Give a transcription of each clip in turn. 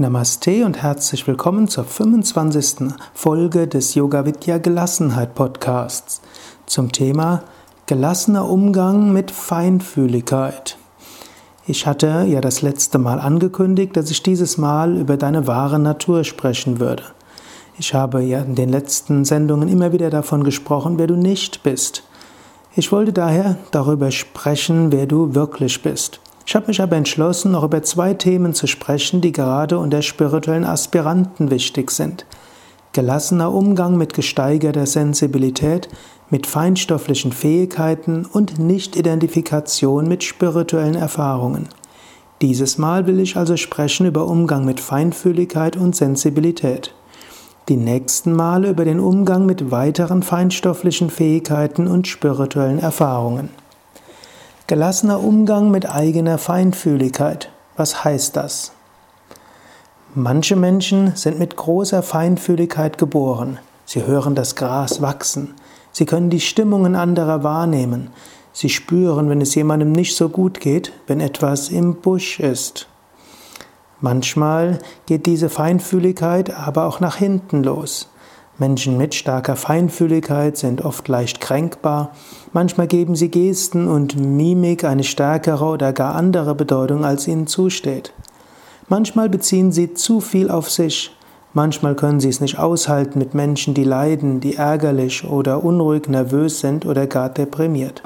Namaste und herzlich willkommen zur 25. Folge des Yoga Vidya Gelassenheit Podcasts zum Thema gelassener Umgang mit Feinfühligkeit. Ich hatte ja das letzte Mal angekündigt, dass ich dieses Mal über deine wahre Natur sprechen würde. Ich habe ja in den letzten Sendungen immer wieder davon gesprochen, wer du nicht bist. Ich wollte daher darüber sprechen, wer du wirklich bist. Ich habe mich aber entschlossen, noch über zwei Themen zu sprechen, die gerade unter spirituellen Aspiranten wichtig sind. Gelassener Umgang mit gesteigerter Sensibilität, mit feinstofflichen Fähigkeiten und Nicht-Identifikation mit spirituellen Erfahrungen. Dieses Mal will ich also sprechen über Umgang mit Feinfühligkeit und Sensibilität. Die nächsten Male über den Umgang mit weiteren feinstofflichen Fähigkeiten und spirituellen Erfahrungen. Gelassener Umgang mit eigener Feinfühligkeit. Was heißt das? Manche Menschen sind mit großer Feinfühligkeit geboren. Sie hören das Gras wachsen. Sie können die Stimmungen anderer wahrnehmen. Sie spüren, wenn es jemandem nicht so gut geht, wenn etwas im Busch ist. Manchmal geht diese Feinfühligkeit aber auch nach hinten los. Menschen mit starker Feinfühligkeit sind oft leicht kränkbar. Manchmal geben sie Gesten und Mimik eine stärkere oder gar andere Bedeutung, als ihnen zusteht. Manchmal beziehen sie zu viel auf sich. Manchmal können sie es nicht aushalten mit Menschen, die leiden, die ärgerlich oder unruhig, nervös sind oder gar deprimiert.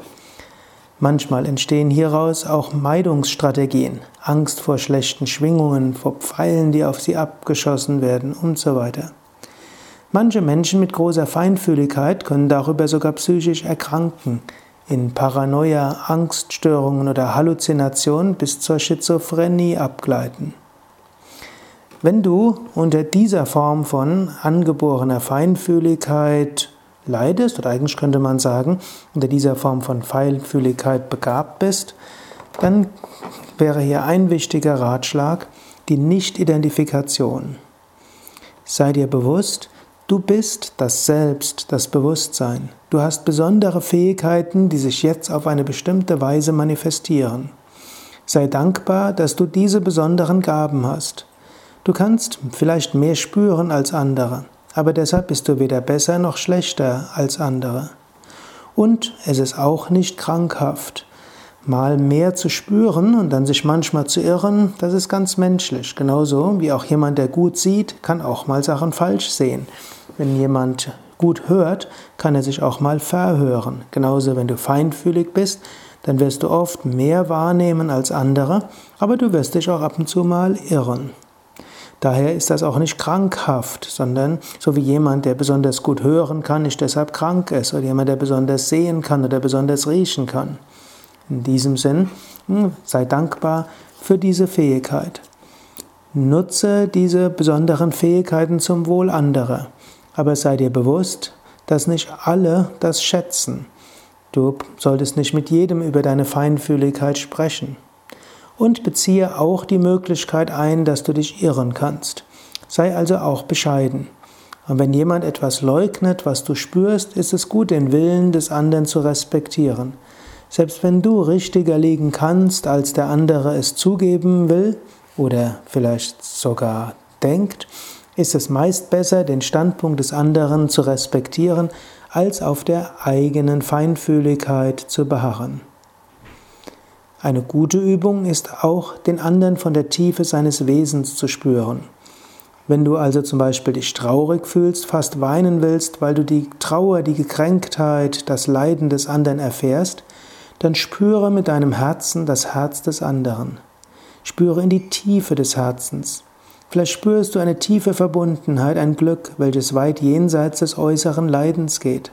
Manchmal entstehen hieraus auch Meidungsstrategien, Angst vor schlechten Schwingungen, vor Pfeilen, die auf sie abgeschossen werden und so weiter. Manche Menschen mit großer Feinfühligkeit können darüber sogar psychisch erkranken, in Paranoia, Angststörungen oder Halluzinationen bis zur Schizophrenie abgleiten. Wenn du unter dieser Form von angeborener Feinfühligkeit leidest, oder eigentlich könnte man sagen, unter dieser Form von Feinfühligkeit begabt bist, dann wäre hier ein wichtiger Ratschlag die Nicht-Identifikation. Sei dir bewusst, Du bist das Selbst, das Bewusstsein. Du hast besondere Fähigkeiten, die sich jetzt auf eine bestimmte Weise manifestieren. Sei dankbar, dass du diese besonderen Gaben hast. Du kannst vielleicht mehr spüren als andere, aber deshalb bist du weder besser noch schlechter als andere. Und es ist auch nicht krankhaft. Mal mehr zu spüren und dann sich manchmal zu irren, das ist ganz menschlich. Genauso wie auch jemand, der gut sieht, kann auch mal Sachen falsch sehen. Wenn jemand gut hört, kann er sich auch mal verhören. Genauso, wenn du feinfühlig bist, dann wirst du oft mehr wahrnehmen als andere, aber du wirst dich auch ab und zu mal irren. Daher ist das auch nicht krankhaft, sondern so wie jemand, der besonders gut hören kann, nicht deshalb krank ist, oder jemand, der besonders sehen kann oder besonders riechen kann. In diesem Sinn, hm, sei dankbar für diese Fähigkeit. Nutze diese besonderen Fähigkeiten zum Wohl anderer. Aber sei dir bewusst, dass nicht alle das schätzen. Du solltest nicht mit jedem über deine Feinfühligkeit sprechen. Und beziehe auch die Möglichkeit ein, dass du dich irren kannst. Sei also auch bescheiden. Und wenn jemand etwas leugnet, was du spürst, ist es gut, den Willen des anderen zu respektieren. Selbst wenn du richtiger liegen kannst, als der andere es zugeben will oder vielleicht sogar denkt, ist es meist besser, den Standpunkt des anderen zu respektieren, als auf der eigenen Feinfühligkeit zu beharren. Eine gute Übung ist auch, den anderen von der Tiefe seines Wesens zu spüren. Wenn du also zum Beispiel dich traurig fühlst, fast weinen willst, weil du die Trauer, die Gekränktheit, das Leiden des anderen erfährst, dann spüre mit deinem Herzen das Herz des anderen. Spüre in die Tiefe des Herzens. Vielleicht spürst du eine tiefe Verbundenheit, ein Glück, welches weit jenseits des äußeren Leidens geht.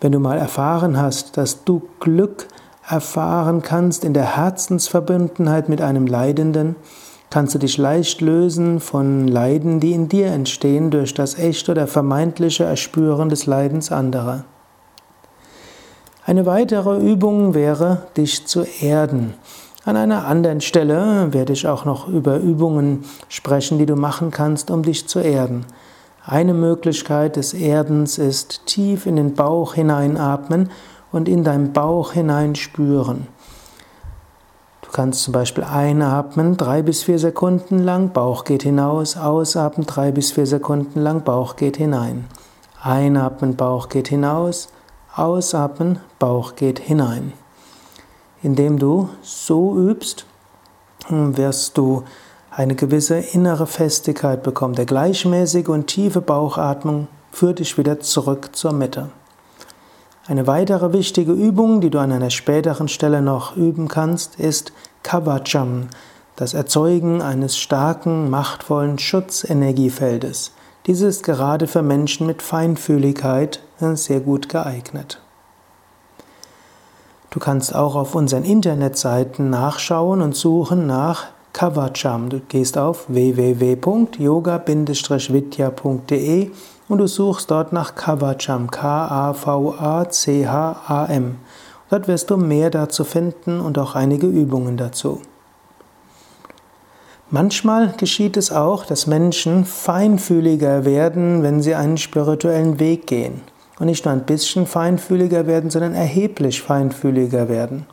Wenn du mal erfahren hast, dass du Glück erfahren kannst in der Herzensverbundenheit mit einem Leidenden, kannst du dich leicht lösen von Leiden, die in dir entstehen durch das echte oder vermeintliche Erspüren des Leidens anderer. Eine weitere Übung wäre, dich zu erden. An einer anderen Stelle werde ich auch noch über Übungen sprechen, die du machen kannst, um dich zu erden. Eine Möglichkeit des Erdens ist tief in den Bauch hineinatmen und in deinen Bauch hinein spüren. Du kannst zum Beispiel einatmen, drei bis vier Sekunden lang, Bauch geht hinaus, ausatmen, drei bis vier Sekunden lang, Bauch geht hinein. Einatmen, Bauch geht hinaus, ausatmen, Bauch geht hinein. Indem du so übst, wirst du eine gewisse innere Festigkeit bekommen. Der gleichmäßige und tiefe Bauchatmung führt dich wieder zurück zur Mitte. Eine weitere wichtige Übung, die du an einer späteren Stelle noch üben kannst, ist Kavacham, das Erzeugen eines starken, machtvollen Schutzenergiefeldes. Dieses ist gerade für Menschen mit Feinfühligkeit sehr gut geeignet. Du kannst auch auf unseren Internetseiten nachschauen und suchen nach Kavacham. Du gehst auf www.yoga-vidya.de und du suchst dort nach Kavacham, K-A-V-A-C-H-A-M. Dort wirst du mehr dazu finden und auch einige Übungen dazu. Manchmal geschieht es auch, dass Menschen feinfühliger werden, wenn sie einen spirituellen Weg gehen. Und nicht nur ein bisschen feinfühliger werden, sondern erheblich feinfühliger werden.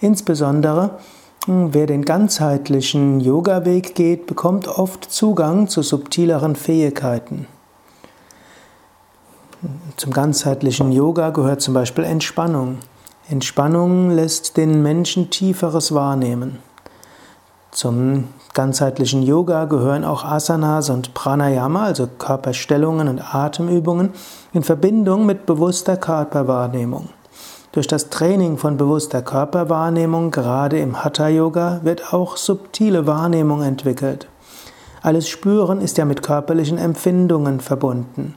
Insbesondere hm, wer den ganzheitlichen Yoga-Weg geht, bekommt oft Zugang zu subtileren Fähigkeiten. Zum ganzheitlichen Yoga gehört zum Beispiel Entspannung. Entspannung lässt den Menschen Tieferes wahrnehmen. Zum ganzheitlichen Yoga gehören auch Asanas und Pranayama, also Körperstellungen und Atemübungen, in Verbindung mit bewusster Körperwahrnehmung. Durch das Training von bewusster Körperwahrnehmung, gerade im Hatha Yoga, wird auch subtile Wahrnehmung entwickelt. Alles Spüren ist ja mit körperlichen Empfindungen verbunden.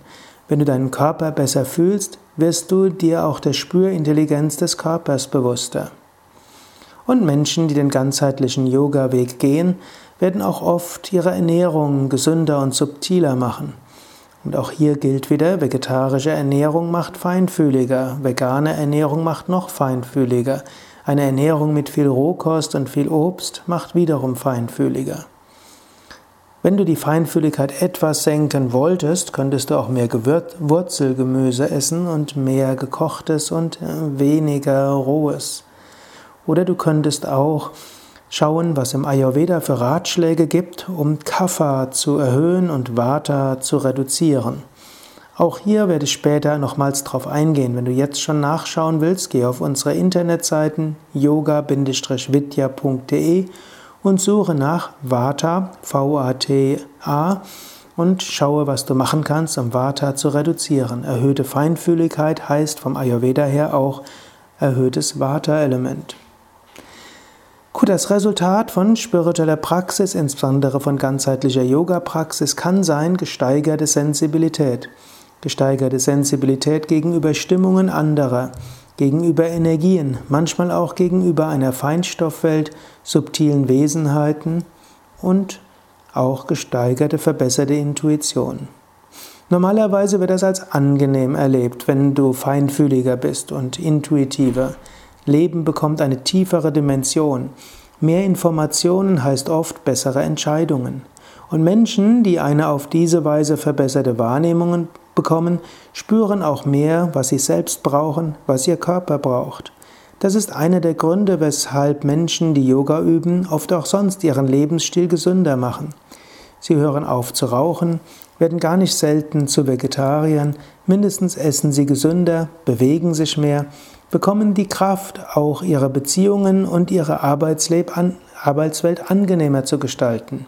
Wenn du deinen Körper besser fühlst, wirst du dir auch der Spürintelligenz des Körpers bewusster. Und Menschen, die den ganzheitlichen Yoga-Weg gehen, werden auch oft ihre Ernährung gesünder und subtiler machen. Und auch hier gilt wieder, vegetarische Ernährung macht feinfühliger, vegane Ernährung macht noch feinfühliger. Eine Ernährung mit viel Rohkost und viel Obst macht wiederum feinfühliger. Wenn du die Feinfühligkeit etwas senken wolltest, könntest du auch mehr Gewürz Wurzelgemüse essen und mehr gekochtes und äh, weniger rohes. Oder du könntest auch schauen, was im Ayurveda für Ratschläge gibt, um Kapha zu erhöhen und Vata zu reduzieren. Auch hier werde ich später nochmals drauf eingehen. Wenn du jetzt schon nachschauen willst, geh auf unsere Internetseiten yoga-vidya.de und suche nach Vata, V-A-T-A, und schaue, was du machen kannst, um Vata zu reduzieren. Erhöhte Feinfühligkeit heißt vom Ayurveda her auch erhöhtes Vata-Element. Gut, das Resultat von spiritueller Praxis, insbesondere von ganzheitlicher Yoga-Praxis, kann sein gesteigerte Sensibilität. Gesteigerte Sensibilität gegenüber Stimmungen anderer, gegenüber Energien, manchmal auch gegenüber einer Feinstoffwelt, subtilen Wesenheiten und auch gesteigerte, verbesserte Intuition. Normalerweise wird das als angenehm erlebt, wenn du feinfühliger bist und intuitiver. Leben bekommt eine tiefere Dimension. Mehr Informationen heißt oft bessere Entscheidungen. Und Menschen, die eine auf diese Weise verbesserte Wahrnehmung bekommen, spüren auch mehr, was sie selbst brauchen, was ihr Körper braucht. Das ist einer der Gründe, weshalb Menschen, die Yoga üben, oft auch sonst ihren Lebensstil gesünder machen. Sie hören auf zu rauchen, werden gar nicht selten zu Vegetariern, mindestens essen sie gesünder, bewegen sich mehr, bekommen die Kraft, auch ihre Beziehungen und ihre Arbeitswelt angenehmer zu gestalten.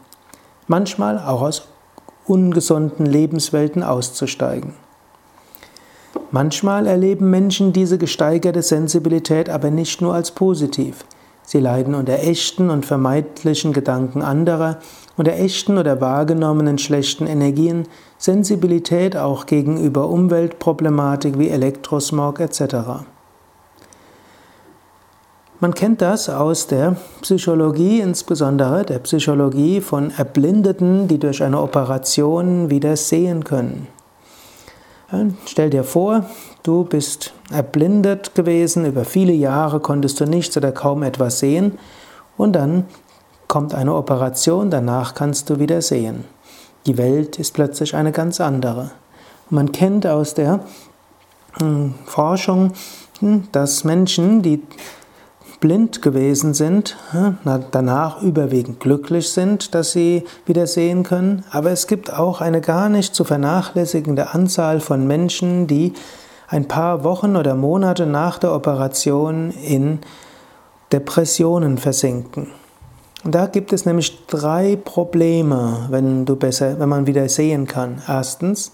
Manchmal auch aus ungesunden Lebenswelten auszusteigen. Manchmal erleben Menschen diese gesteigerte Sensibilität aber nicht nur als positiv. Sie leiden unter echten und vermeidlichen Gedanken anderer, unter echten oder wahrgenommenen schlechten Energien, Sensibilität auch gegenüber Umweltproblematik wie Elektrosmog etc. Man kennt das aus der Psychologie, insbesondere der Psychologie von Erblindeten, die durch eine Operation wieder sehen können. Stell dir vor, du bist erblindet gewesen, über viele Jahre konntest du nichts oder kaum etwas sehen und dann kommt eine Operation, danach kannst du wieder sehen. Die Welt ist plötzlich eine ganz andere. Man kennt aus der hm, Forschung, hm, dass Menschen, die blind gewesen sind, danach überwiegend glücklich sind, dass sie wieder sehen können. Aber es gibt auch eine gar nicht zu vernachlässigende Anzahl von Menschen, die ein paar Wochen oder Monate nach der Operation in Depressionen versinken. Und da gibt es nämlich drei Probleme, wenn du besser, wenn man wieder sehen kann. Erstens,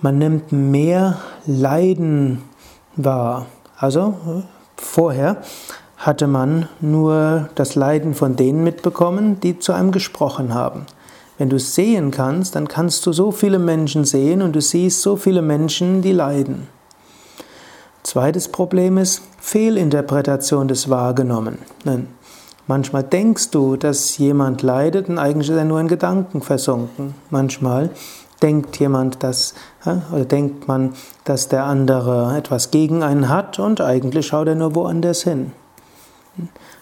man nimmt mehr Leiden wahr. Also vorher hatte man nur das Leiden von denen mitbekommen, die zu einem gesprochen haben. Wenn du sehen kannst, dann kannst du so viele Menschen sehen und du siehst so viele Menschen, die leiden. Zweites Problem ist Fehlinterpretation des Wahrgenommenen. Manchmal denkst du, dass jemand leidet und eigentlich ist er nur in Gedanken versunken. Manchmal denkt jemand, dass, oder denkt man, dass der andere etwas gegen einen hat und eigentlich schaut er nur woanders hin.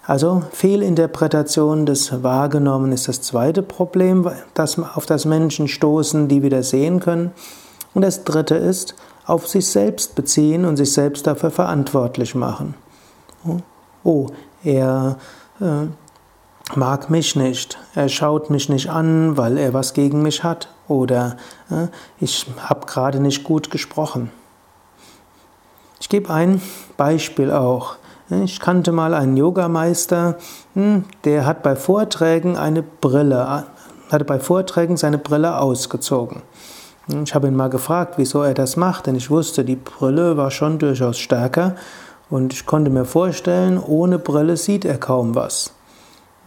Also Fehlinterpretation des Wahrgenommen ist das zweite Problem, das, auf das Menschen stoßen, die wieder sehen können. Und das dritte ist, auf sich selbst beziehen und sich selbst dafür verantwortlich machen. Oh, er äh, mag mich nicht, er schaut mich nicht an, weil er was gegen mich hat oder äh, ich habe gerade nicht gut gesprochen. Ich gebe ein Beispiel auch. Ich kannte mal einen Yogameister, hm, der hat bei Vorträgen eine Brille, hatte bei Vorträgen seine Brille ausgezogen. Ich habe ihn mal gefragt, wieso er das macht, denn ich wusste, die Brille war schon durchaus stärker und ich konnte mir vorstellen, ohne Brille sieht er kaum was.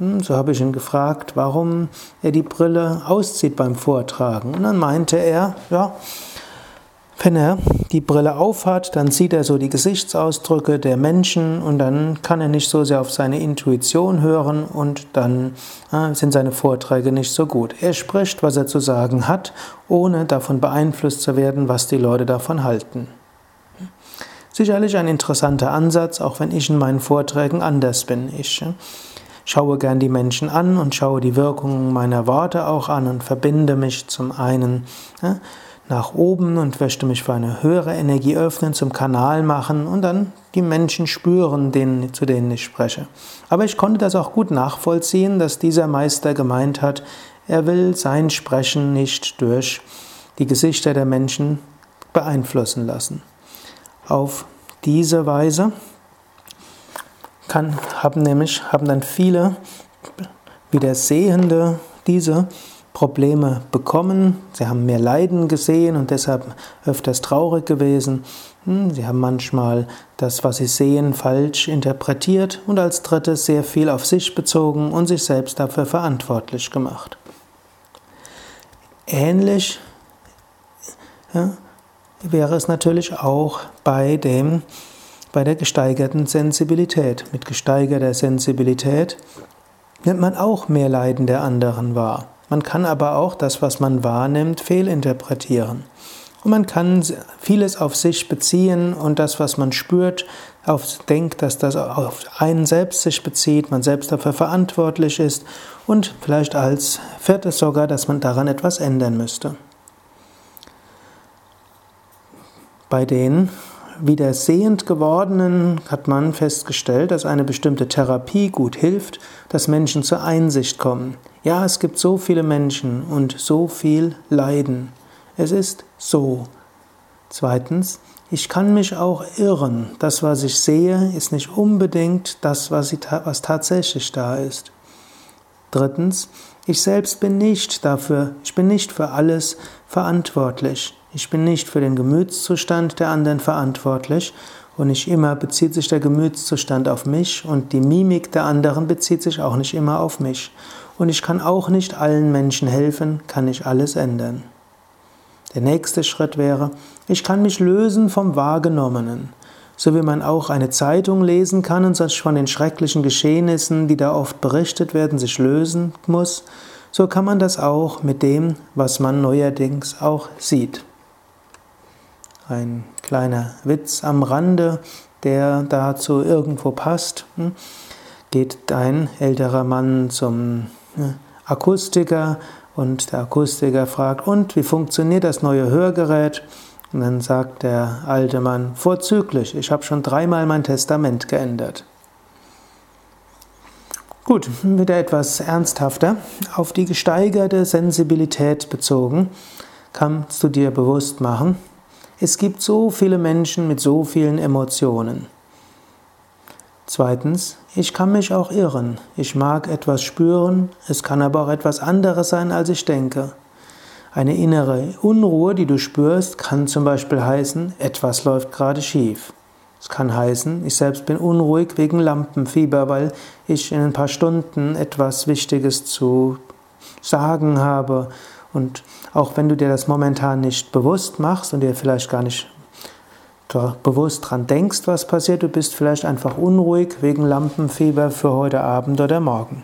Hm, so habe ich ihn gefragt, warum er die Brille auszieht beim Vortragen. Und dann meinte er, ja, wenn er die Brille aufhat, dann sieht er so die Gesichtsausdrücke der Menschen und dann kann er nicht so sehr auf seine Intuition hören und dann äh, sind seine Vorträge nicht so gut. Er spricht, was er zu sagen hat, ohne davon beeinflusst zu werden, was die Leute davon halten. Sicherlich ein interessanter Ansatz, auch wenn ich in meinen Vorträgen anders bin. Ich äh, schaue gern die Menschen an und schaue die Wirkungen meiner Worte auch an und verbinde mich zum einen äh, nach oben und möchte mich für eine höhere Energie öffnen, zum Kanal machen und dann die Menschen spüren, denen, zu denen ich spreche. Aber ich konnte das auch gut nachvollziehen, dass dieser Meister gemeint hat, er will sein Sprechen nicht durch die Gesichter der Menschen beeinflussen lassen. Auf diese Weise kann, haben nämlich haben dann viele Wiedersehende diese Probleme bekommen, sie haben mehr Leiden gesehen und deshalb öfters traurig gewesen. Hm, sie haben manchmal das, was sie sehen, falsch interpretiert und als drittes sehr viel auf sich bezogen und sich selbst dafür verantwortlich gemacht. Ähnlich ja, wäre es natürlich auch bei, dem, bei der gesteigerten Sensibilität. Mit gesteigerter Sensibilität nimmt man auch mehr Leiden der anderen wahr. Man kann aber auch das, was man wahrnimmt, fehlinterpretieren. Und man kann vieles auf sich beziehen und das, was man spürt, auf, denkt, dass das auf einen selbst sich bezieht, man selbst dafür verantwortlich ist und vielleicht als viertes sogar, dass man daran etwas ändern müsste. Bei den wieder sehend gewordenen hat man festgestellt, dass eine bestimmte Therapie gut hilft, dass Menschen zur Einsicht kommen. Ja, es gibt so viele Menschen und so viel Leiden. Es ist so. Zweitens, ich kann mich auch irren. Das, was ich sehe, ist nicht unbedingt das, was, ich, was tatsächlich da ist. Drittens, ich selbst bin nicht dafür, ich bin nicht für alles verantwortlich. Ich bin nicht für den Gemütszustand der anderen verantwortlich und nicht immer bezieht sich der Gemütszustand auf mich und die Mimik der anderen bezieht sich auch nicht immer auf mich. Und ich kann auch nicht allen Menschen helfen, kann ich alles ändern. Der nächste Schritt wäre, ich kann mich lösen vom Wahrgenommenen. So wie man auch eine Zeitung lesen kann und sich von den schrecklichen Geschehnissen, die da oft berichtet werden, sich lösen muss, so kann man das auch mit dem, was man neuerdings auch sieht. Ein kleiner Witz am Rande, der dazu irgendwo passt. Hm, geht ein älterer Mann zum Akustiker und der Akustiker fragt, und wie funktioniert das neue Hörgerät? Und dann sagt der alte Mann, vorzüglich, ich habe schon dreimal mein Testament geändert. Gut, wieder etwas ernsthafter. Auf die gesteigerte Sensibilität bezogen kannst du dir bewusst machen, es gibt so viele Menschen mit so vielen Emotionen. Zweitens, ich kann mich auch irren. Ich mag etwas spüren, es kann aber auch etwas anderes sein, als ich denke. Eine innere Unruhe, die du spürst, kann zum Beispiel heißen, etwas läuft gerade schief. Es kann heißen, ich selbst bin unruhig wegen Lampenfieber, weil ich in ein paar Stunden etwas Wichtiges zu sagen habe. Und auch wenn du dir das momentan nicht bewusst machst und dir vielleicht gar nicht bewusst dran denkst, was passiert, du bist vielleicht einfach unruhig wegen Lampenfieber für heute Abend oder morgen.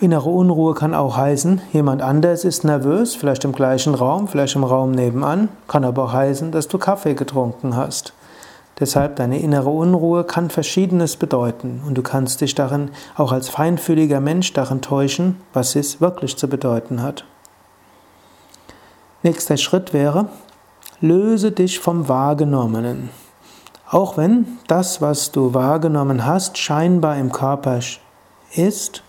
Innere Unruhe kann auch heißen, jemand anders ist nervös, vielleicht im gleichen Raum, vielleicht im Raum nebenan, kann aber auch heißen, dass du Kaffee getrunken hast. Deshalb deine innere Unruhe kann verschiedenes bedeuten und du kannst dich darin auch als feinfühliger Mensch darin täuschen, was es wirklich zu bedeuten hat. Nächster Schritt wäre, löse dich vom Wahrgenommenen. Auch wenn das, was du wahrgenommen hast, scheinbar im Körper ist,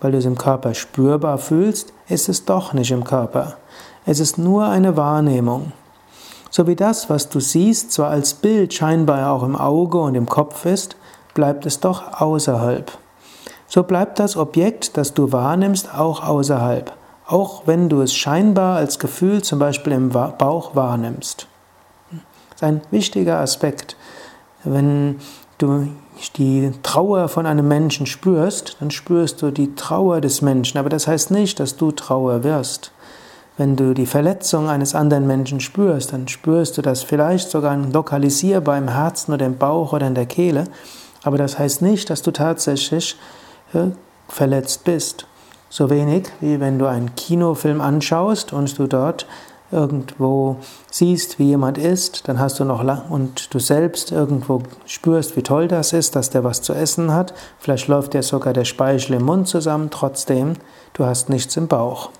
weil du es im Körper spürbar fühlst, ist es doch nicht im Körper. Es ist nur eine Wahrnehmung. So wie das, was du siehst, zwar als Bild scheinbar auch im Auge und im Kopf ist, bleibt es doch außerhalb. So bleibt das Objekt, das du wahrnimmst, auch außerhalb, auch wenn du es scheinbar als Gefühl zum Beispiel im Bauch wahrnimmst. Das ist ein wichtiger Aspekt. Wenn du die Trauer von einem Menschen spürst, dann spürst du die Trauer des Menschen, aber das heißt nicht, dass du Trauer wirst. Wenn du die Verletzung eines anderen Menschen spürst, dann spürst du das vielleicht sogar lokalisierbar im Herzen oder im Bauch oder in der Kehle, aber das heißt nicht, dass du tatsächlich äh, verletzt bist. So wenig wie wenn du einen Kinofilm anschaust und du dort irgendwo siehst, wie jemand isst, dann hast du noch und du selbst irgendwo spürst, wie toll das ist, dass der was zu essen hat. Vielleicht läuft dir sogar der Speichel im Mund zusammen, trotzdem, du hast nichts im Bauch.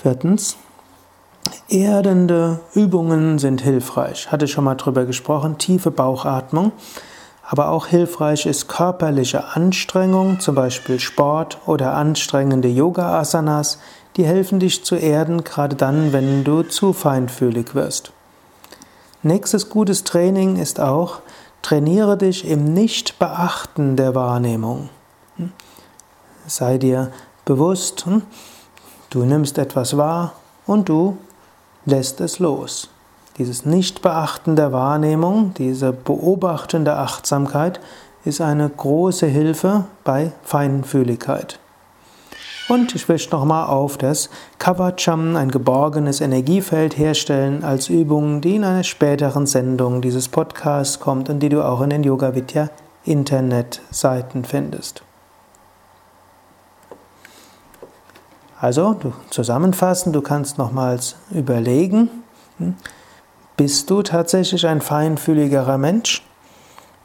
Viertens, erdende Übungen sind hilfreich. Hatte schon mal drüber gesprochen, tiefe Bauchatmung. Aber auch hilfreich ist körperliche Anstrengung, zum Beispiel Sport oder anstrengende Yoga-Asanas, die helfen dich zu erden, gerade dann, wenn du zu feinfühlig wirst. Nächstes gutes Training ist auch, trainiere dich im Nichtbeachten der Wahrnehmung. Hm? Sei dir bewusst, hm? du nimmst etwas wahr und du lässt es los. Dieses Nichtbeachten der Wahrnehmung, diese beobachtende Achtsamkeit ist eine große Hilfe bei Feinfühligkeit. Und ich will nochmal auf das Kavacham, ein geborgenes Energiefeld, herstellen als Übung, die in einer späteren Sendung dieses Podcasts kommt und die du auch in den Yoga Vidya Internetseiten findest. Also, du zusammenfassen, du kannst nochmals überlegen, hm, bist du tatsächlich ein feinfühligerer Mensch?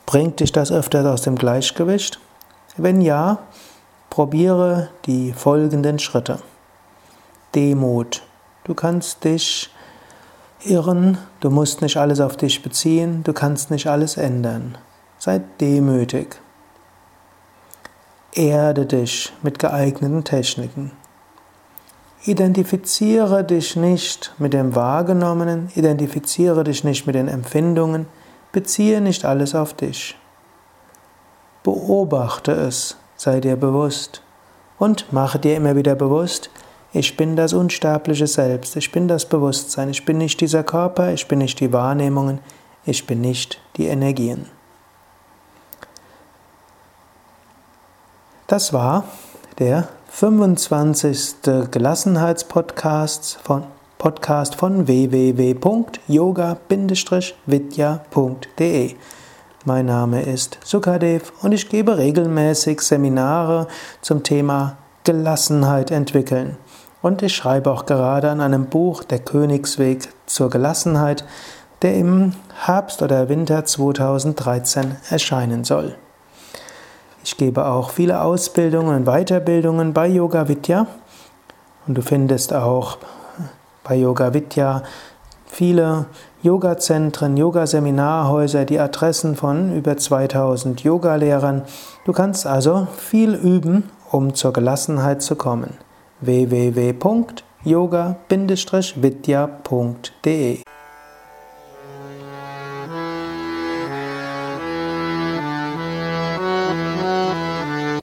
Bringt dich das öfter aus dem Gleichgewicht? Wenn ja, Probiere die folgenden Schritte. Demut. Du kannst dich irren, du musst nicht alles auf dich beziehen, du kannst nicht alles ändern. Sei demütig. Erde dich mit geeigneten Techniken. Identifiziere dich nicht mit dem Wahrgenommenen, identifiziere dich nicht mit den Empfindungen, beziehe nicht alles auf dich. Beobachte es, sei dir bewusst und mache dir immer wieder bewusst, ich bin das unsterbliche Selbst, ich bin das Bewusstsein, ich bin nicht dieser Körper, ich bin nicht die Wahrnehmungen, ich bin nicht die Energien. Das war der 25. Gelassenheitspodcast von, Podcast von www.yoga-vidya.de. Mein Name ist Sukadev und ich gebe regelmäßig Seminare zum Thema Gelassenheit entwickeln. Und ich schreibe auch gerade an einem Buch Der Königsweg zur Gelassenheit, der im Herbst oder Winter 2013 erscheinen soll. Ich gebe auch viele Ausbildungen und Weiterbildungen bei Yoga Vidya und du findest auch bei Yoga Vidya viele Yoga-Zentren, Yoga-Seminarhäuser, die Adressen von über 2000 Yogalehrern. Du kannst also viel üben, um zur Gelassenheit zu kommen. www.yoga-vidya.de